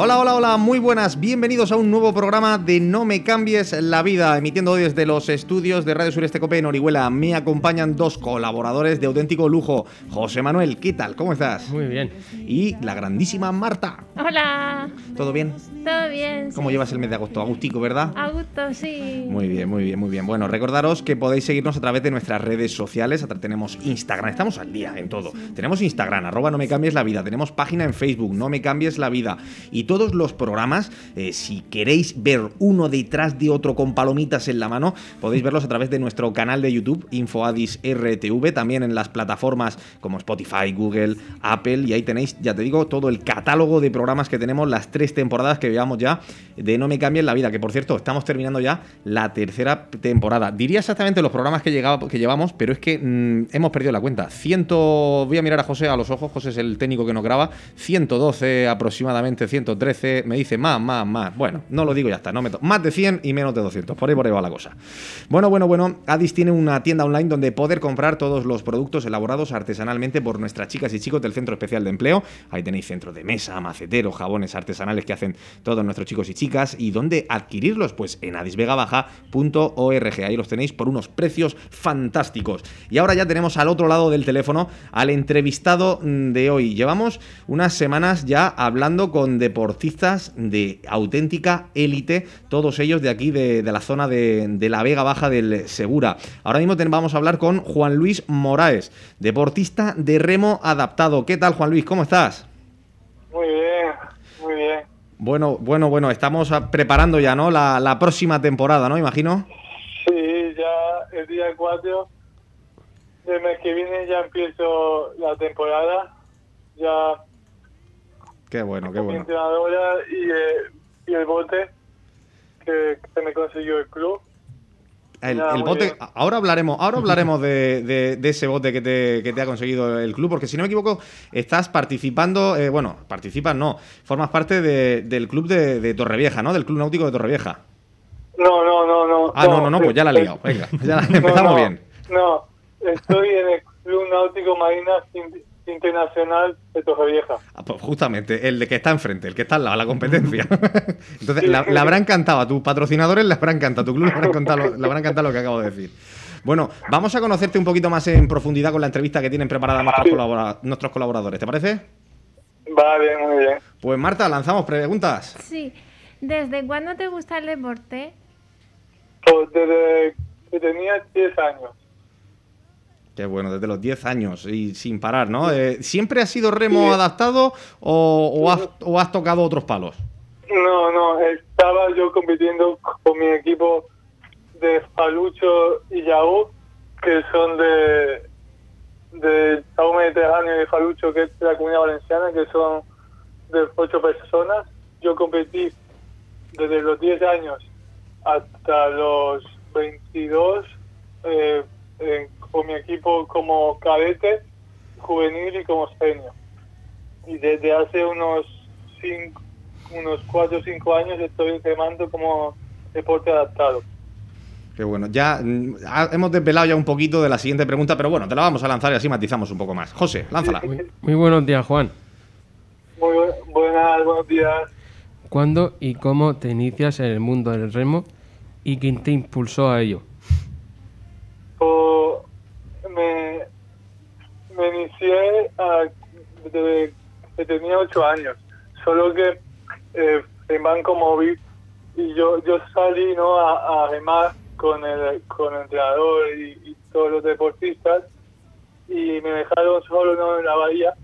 Hola, hola, hola, muy buenas, bienvenidos a un nuevo programa de No me cambies la vida, emitiendo hoy desde los estudios de Radio Sureste Cope en Orihuela. Me acompañan dos colaboradores de auténtico lujo. José Manuel, ¿qué tal? ¿Cómo estás? Muy bien. Y la grandísima Marta. Hola, ¿Todo bien? ¿todo bien? ¿Cómo sí. llevas el mes de agosto? Agustico, ¿verdad? A gusto, sí. Muy bien, muy bien, muy bien. Bueno, recordaros que podéis seguirnos a través de nuestras redes sociales. Tenemos Instagram, estamos al día en todo. Tenemos Instagram, arroba no me cambies la vida. Tenemos página en Facebook, no me cambies la vida. Y todos los programas, eh, si queréis ver uno detrás de otro con palomitas en la mano, podéis verlos a través de nuestro canal de YouTube, InfoAdis RTV, también en las plataformas como Spotify, Google, Apple. Y ahí tenéis, ya te digo, todo el catálogo de programas que tenemos, las tres temporadas que llevamos ya de No me cambies la vida. Que por cierto, estamos terminando ya la tercera temporada. Diría exactamente los programas que, llegaba, que llevamos, pero es que mm, hemos perdido la cuenta. Ciento. Voy a mirar a José a los ojos. José es el técnico que nos graba. 112 aproximadamente, 113. Me dice más, más, más. Bueno, no lo digo ya está. No me to- más de 100 y menos de 200. Por ahí, por ahí va la cosa. Bueno, bueno, bueno. Adis tiene una tienda online donde poder comprar todos los productos elaborados artesanalmente por nuestras chicas y chicos del Centro Especial de Empleo. Ahí tenéis centro de mesa, maceteros, jabones artesanales que hacen todos nuestros chicos y chicas. ¿Y dónde adquirirlos? Pues en adisvegabaja.org. Ahí los tenéis por unos precios fantásticos. Y ahora ya tenemos al otro lado del teléfono al entrevistado mm, de hoy. Llevamos unas semanas ya hablando con deportistas de auténtica élite, todos ellos de aquí, de, de la zona de, de la Vega Baja del Segura. Ahora mismo ten- vamos a hablar con Juan Luis Moraes, deportista de remo adaptado. ¿Qué tal, Juan Luis? ¿Cómo estás? Muy bien, muy bien. Bueno, bueno, bueno, estamos preparando ya, ¿no? La, la próxima temporada, ¿no? Imagino. Sí, ya el día 4 del mes que viene ya empiezo la temporada. Ya Qué bueno, qué bueno. y, eh, y el bote que, que me consiguió el club. El, bote, bien. ahora hablaremos, ahora hablaremos de, de- de ese bote que te, que te ha conseguido el club, porque si no me equivoco, estás participando, eh, bueno, participas no, formas parte de- del club de, Torrevieja, ¿no? Del club náutico de Torrevieja. No, no, no, no. Ah, no, no, no, pues ya la he liado. Venga, ya la- empezamos no, bien. No, estoy en el Club Náutico Marina In- Internacional de Torrevieja. Ah, pues justamente, el de que está enfrente, el que está al lado, la competencia. Entonces, la- le habrá encantado a tus patrocinadores, le habrá encantado, a tu club le habrá encantado, lo- le habrá encantado lo que acabo de decir. Bueno, vamos a conocerte un poquito más en profundidad con la entrevista que tienen preparada nuestros, Sí. colabora- nuestros colaboradores, ¿te parece? Vale, muy bien. Pues Marta, lanzamos preguntas. Sí. ¿Desde cuándo te gusta el deporte? Pues desde que tenía 10 años. Qué bueno, desde los 10 años y sin parar, ¿no? Eh, ¿Siempre has sido remo adaptado o, o has, o has tocado otros palos? No, no, estaba yo compitiendo con mi equipo de Falucho y Yaú, que son de, de Mediterráneo y de Falucho, que es de la comunidad valenciana, que son de ocho personas. Yo competí desde los 10 años hasta los 22 eh, en- con mi equipo como cadete, juvenil y como senior. Y desde hace unos cinco, unos 4 o 5 años estoy entrenando como deporte adaptado. Qué bueno, ya mm, ha- hemos desvelado ya un poquito de la siguiente pregunta, pero bueno, te la vamos a lanzar y así matizamos un poco más. José, lánzala. Muy, muy buenos días, Juan. Muy buenas, buenos días. ¿Cuándo y cómo te inicias en el mundo del remo y quién te impulsó a ello? Pues, me, me desde que tenía 8 años, solo que eh, en Banco Móvil y yo yo salí no a, a con el con el entrenador y, todos los deportistas y me dejaron solo ¿no? en la bahía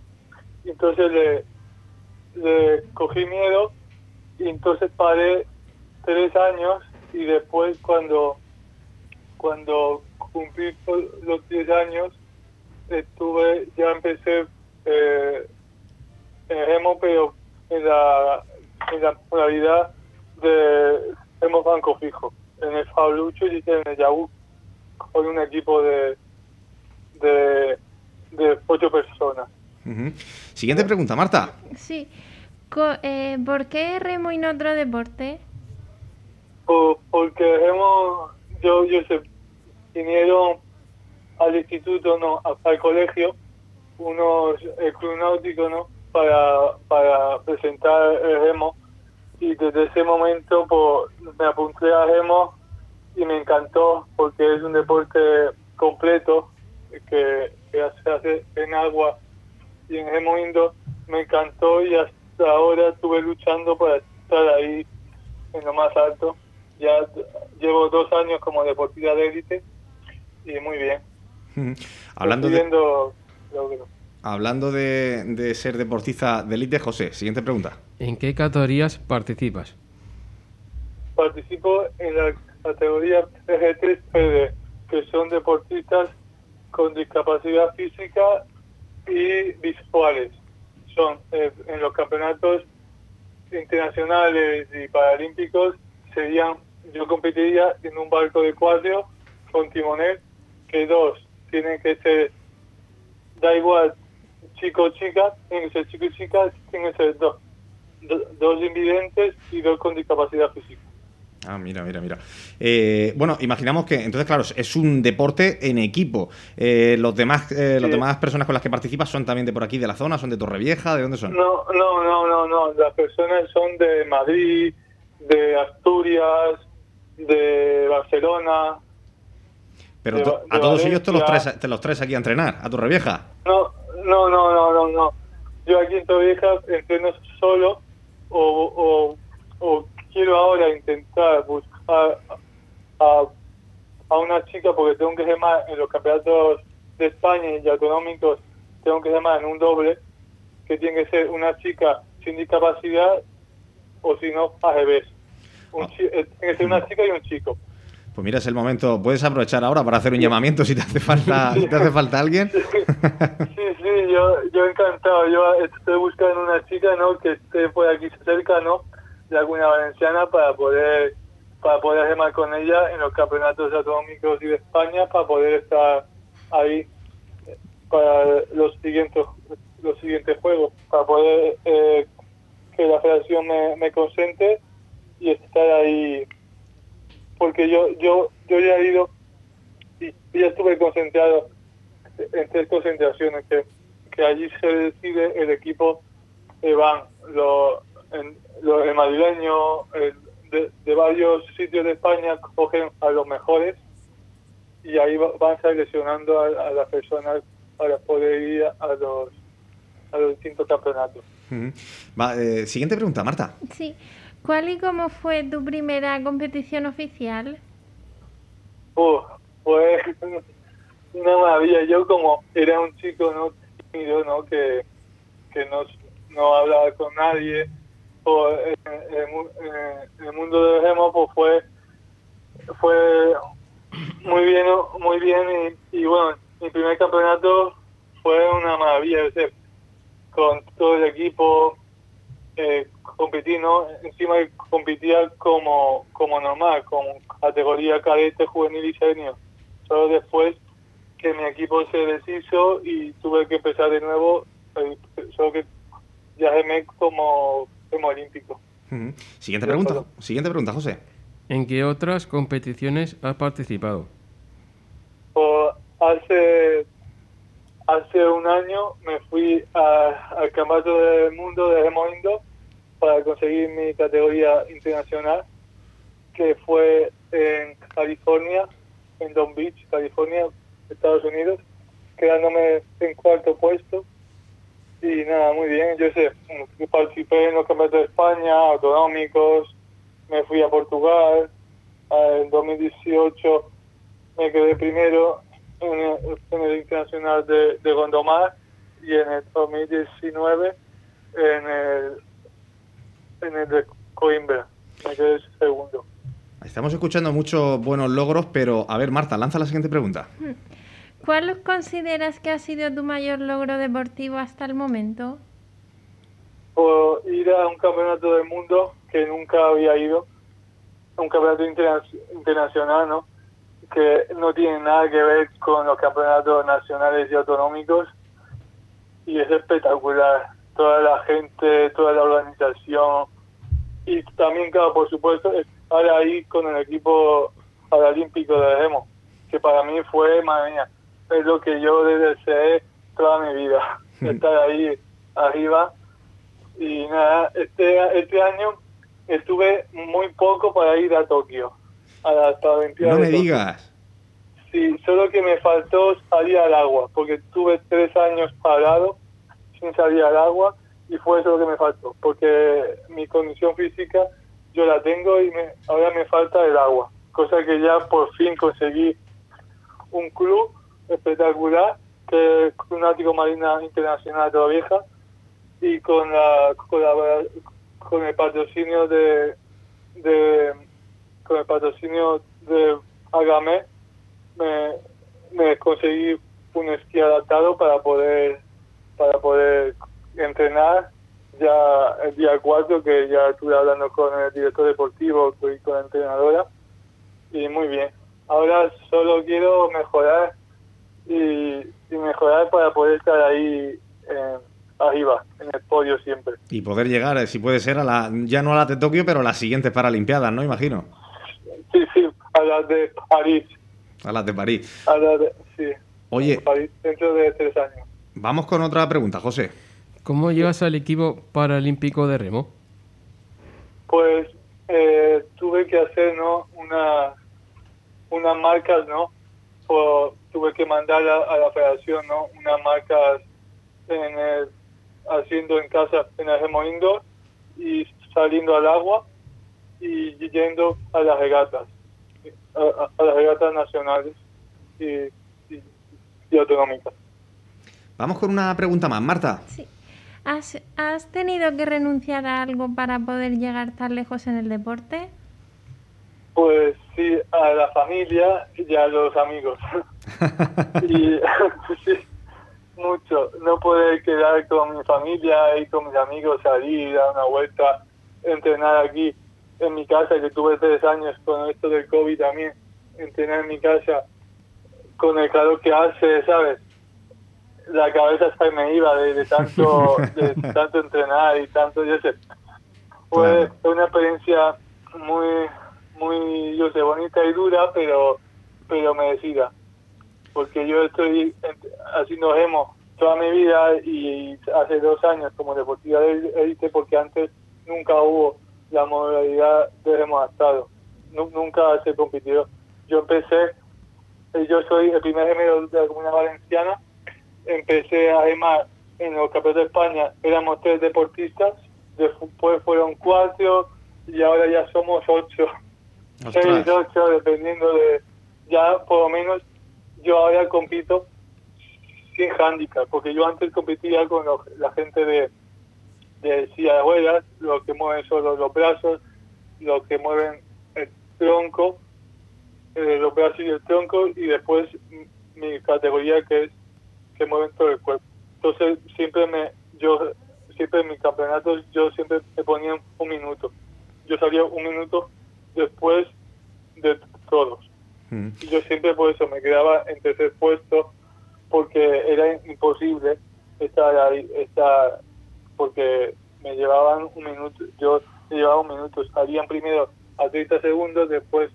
entonces le, le cogí miedo y entonces paré tres años y después cuando cuando cumplí los 10 años estuve ya empecé eh, remo, pero en la, en la modalidad de remo banco fijo. En el Falucho y en el Yahoo con un equipo de, de, de ocho personas. Ujú. Siguiente pregunta, Marta. Sí. Co- eh, ¿Por qué remo y no otro deporte? Por- porque hemos, yo, yo sé, vinieron al instituto, no, a- al colegio, unos, el club náutico, ¿no? Para, para presentar el remo y desde ese momento pues, me apunté a remo y me encantó porque es un deporte completo que, se hace en agua y en remo indo me encantó y hasta ahora estuve luchando para estar ahí en lo más alto. Ya llevo dos años como deportista de élite y muy bien. Hablando de, hablando de, de ser deportista de élite, José, siguiente pregunta. ¿En qué categorías participas? Participo en la categoría PG3PD, que son deportistas con discapacidad física y visuales. Son eh, en los campeonatos internacionales y paralímpicos serían yo competiría en un barco de cuatro con timonel que dos tienen que ser da igual chico o chica tienen que ser chico y chica tienen que ser dos do- dos invidentes y dos con discapacidad física Ah, mira, mira, mira. Eh, bueno, imaginamos que entonces, claro, es un deporte en equipo. Eh, los demás, eh, Sí. demás personas con las que participas son también de por aquí, de la zona, son de Torrevieja, ¿de dónde son? No, no, no, no, no. Las personas son de Madrid, de Asturias, de Barcelona. Pero de a de todos ellos te los, traes, te los traes aquí a entrenar, a Torrevieja. No, no, no, no, no, no. Yo aquí en Torrevieja entreno solo o, o, o quiero ahora intentar buscar a, a una chica porque tengo que remar en los campeonatos de España y autonómicos, tengo que remar en un doble, que tiene que ser una chica sin discapacidad o si no, al revés. Un Ah. eh, tiene que ser una chica y un chico. Pues mira, es el momento. Puedes aprovechar ahora para hacer un llamamiento si te hace falta, si te hace falta alguien. Sí, sí, yo, yo encantado. Yo estoy buscando una chica, ¿no? Que esté por aquí cerca, ¿no? De alguna valenciana para poder para poder remar con ella en los campeonatos autonómicos y de España para poder estar ahí para los siguientes los siguientes juegos para poder eh, que la federación me, me consente y estar ahí porque yo yo yo ya he ido y ya estuve concentrado en tres concentraciones que, que allí se decide el equipo que van lo, en, lo- el madrileño el- de, de varios sitios de España cogen a los mejores y ahí va- van seleccionando a, a las personas para poder ir a los a los distintos campeonatos. Va, eh, siguiente pregunta, Marta. Sí. ¿Cuál y cómo fue tu primera competición oficial? Uf, fue una maravilla. Yo como era un chico no tímido, ¿no? Que, no, no hablaba con nadie. Pues, en mu- en el mundo del remo pues fue fue muy bien muy bien y, y bueno mi primer campeonato fue una maravilla o con todo el equipo eh, competí, ¿no? Encima competía como, como normal, con categoría cadete, juvenil y senior. Solo después que mi equipo se deshizo y tuve que empezar de nuevo, eh, solo que ya remé como, como olímpico. Siguiente pregunta. Siguiente pregunta, José. ¿En qué otras competiciones has participado? Hace hace un año me fui a- al campeonato del mundo de remo indo para conseguir mi categoría internacional que fue en California en Long Beach California Estados Unidos quedándome en cuarto puesto. Y nada muy bien yo sé participé en los campeonatos de España autonómicos me fui a Portugal en 2018 me quedé primero en el, en internacional de, de Gondomar y en el 2019 en el en el de Coimbra me quedé segundo Estamos escuchando muchos buenos logros, pero a ver, Marta, lanza la siguiente pregunta. ¿Cuál consideras que ha sido tu mayor logro deportivo hasta el momento? por ir a un campeonato del mundo que nunca había ido, un campeonato interna- internacional, ¿no? Que no tiene nada que ver con los campeonatos nacionales y autonómicos y es espectacular. Toda la gente, toda la organización y también, claro, por supuesto, estar ahí con el equipo paralímpico de remo, que para mí fue, madre mía, es lo que yo deseé toda mi vida, estar ahí arriba. Y nada, este, este año estuve muy poco para ir a Tokio, a las Paralimpiadas No me digas. Sí, solo que me faltó salir al agua, porque tuve tres años parado sin salir al agua y fue eso lo que me faltó, porque mi condición física yo la tengo y me, ahora me falta el agua, cosa que ya por fin conseguí un club espectacular que es Náutico Marina Internacional de Vieja y con la, con la- con el patrocinio de, de con el patrocinio de Agame me, me conseguí un esquí adaptado para poder para poder entrenar ya el día 4 que ya estuve hablando con el director deportivo y con la entrenadora y muy bien ahora solo quiero mejorar y, y mejorar para poder estar ahí eh, arriba en el podio siempre Y poder llegar, eh, si puede ser, a la, ya no a la de Tokio, pero a las siguientes Paralimpiadas, ¿no? Imagino. sí sí a las de París A las de París. a las de sí Oye, París dentro de tres años vamos con otra pregunta, José. ¿Cómo llegas al equipo paralímpico de remo? pues eh, tuve que hacer no una unas marcas no Por- tuve que mandar a, a la federación no unas marcas en el, haciendo en casa en el remo indoor y saliendo al agua y yendo a las regatas a, a- a las regatas nacionales y, y, y autonómicas Vamos con una pregunta más, Marta. Sí. ¿Has, ¿Has tenido que renunciar a algo para poder llegar tan lejos en el deporte? Pues sí, a la familia y a los amigos. y sí, mucho. No poder quedar con mi familia y con mis amigos, salir, dar una vuelta, entrenar aquí en mi casa, que tuve tres años con esto del COVID también, entrenar en mi casa con el calor que hace, ¿sabes? La cabeza se me iba de, de tanto de tanto entrenar y tanto, yo sé. Fue Claro. una experiencia muy, muy, yo sé, bonita y dura, pero, pero merecida. Porque yo estoy haciendo remo toda mi vida y hace dos años como deportiva de élite porque antes nunca hubo la modalidad de. Nu- nunca se compitió. Yo empecé, eh, yo soy el primer remero de la comunidad valenciana, empecé a remar en los campeonatos de España, éramos tres deportistas, después fueron cuatro y ahora ya somos ocho. Seis, ocho, dependiendo de... Ya por lo menos yo ahora compito sin handicap, porque yo antes competía con los- la gente de, de silla de ruedas, los que mueven solo los brazos, los que mueven el tronco, eh, los brazos y el tronco, y después mi categoría que es que mueven todo el cuerpo. Entonces siempre me, yo siempre en mis campeonatos yo siempre me ponía un minuto. Yo salía un minuto después de todos. Mm. Y yo siempre por eso me quedaba en tercer puesto porque era imposible estar ahí, estar, porque me llevaban un minuto, yo llevaba un minuto, salían primero a 30 segundos, después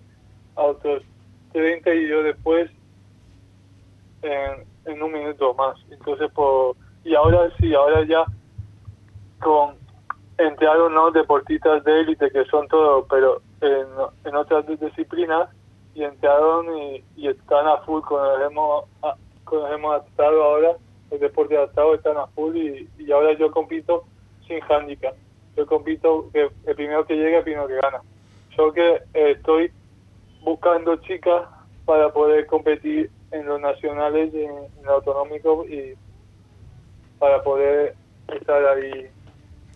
a otros 30 y yo después un minuto más. Entonces, por, y ahora sí, ahora ya con entraron no deportistas de élite que son todos, pero en, otras disciplinas y entraron y, están a full con el remo, a- con el remo adaptado ahora, el deporte adaptado están a full y, y ahora yo compito sin handicap. Yo compito que el primero que llegue, el primero que gana. Yo que eh, estoy buscando chicas para poder competir en los nacionales y en, en el autonómico y para poder estar ahí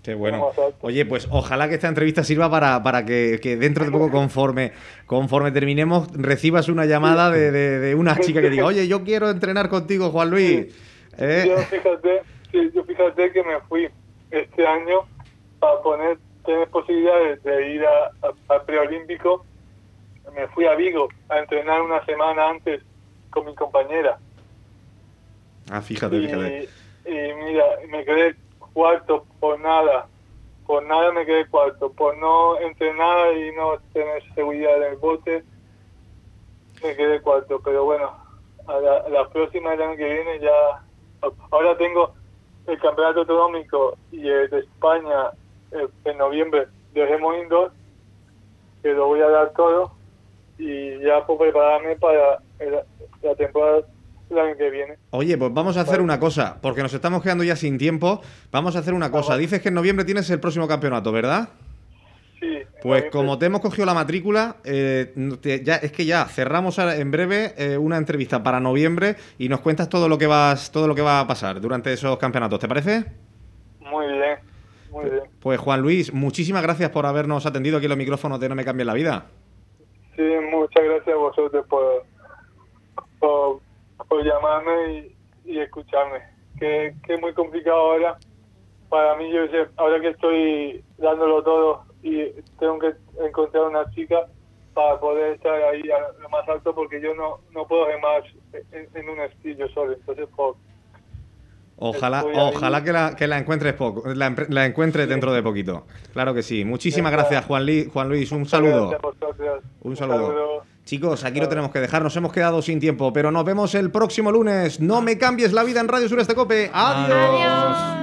Qué bueno. A- Oye, pues ojalá que esta entrevista sirva para, para que, que dentro de poco, conforme, conforme terminemos, recibas una llamada de, de- de una chica que diga, oye, yo quiero entrenar contigo, Juan Luis. ¿Eh? Yo fíjate, sí, yo fíjate que me fui este año para poner, tener posibilidades de ir a- a- al preolímpico, me fui a Vigo a entrenar una semana antes con mi compañera. Ah, fíjate, Y, fíjate. y mira, me quedé cuarto por nada. Por nada me quedé cuarto. Por no entrenar y no tener seguridad en el bote, me quedé cuarto. Pero bueno, a la, la próxima el año que viene ya. Ahora tengo el campeonato autonómico y el de España eh, en noviembre de Remo Indoor, que lo voy a dar todo y ya puedo prepararme para la temporada año que viene. Oye, pues vamos a hacer una cosa, porque nos estamos quedando ya sin tiempo. Vamos a hacer una cosa. Dices que en noviembre tienes el próximo campeonato, ¿verdad? Sí, Pues como te hemos cogido la matrícula, eh, te- ya, es que ya cerramos en breve eh, una entrevista para noviembre y nos cuentas todo lo que vas, todo lo que va a pasar durante esos campeonatos. ¿Te parece? Muy bien, muy bien. Pues Juan Luis, muchísimas gracias por habernos atendido aquí en los micrófonos de No me cambie la vida. Sí, muchas gracias a vosotros por, por, por llamarme y, y escucharme. Que, que es muy complicado ahora. Para mí, yo sé, ahora que estoy dándolo todo y tengo que encontrar una chica para poder estar ahí a lo más alto porque yo no, no puedo remar en, en un estillo solo. Entonces, por, Ojalá, ojalá que la, que la encuentres poco, la, la encuentres dentro de poquito. Claro que sí. Muchísimas gracias, Juan, Li- Juan Luis. Un saludo. Un saludo. Chicos, aquí lo tenemos que dejar. Nos hemos quedado sin tiempo, pero nos vemos el próximo lunes. No me cambies la vida en Radio Sureste Cope. Adiós. Adiós.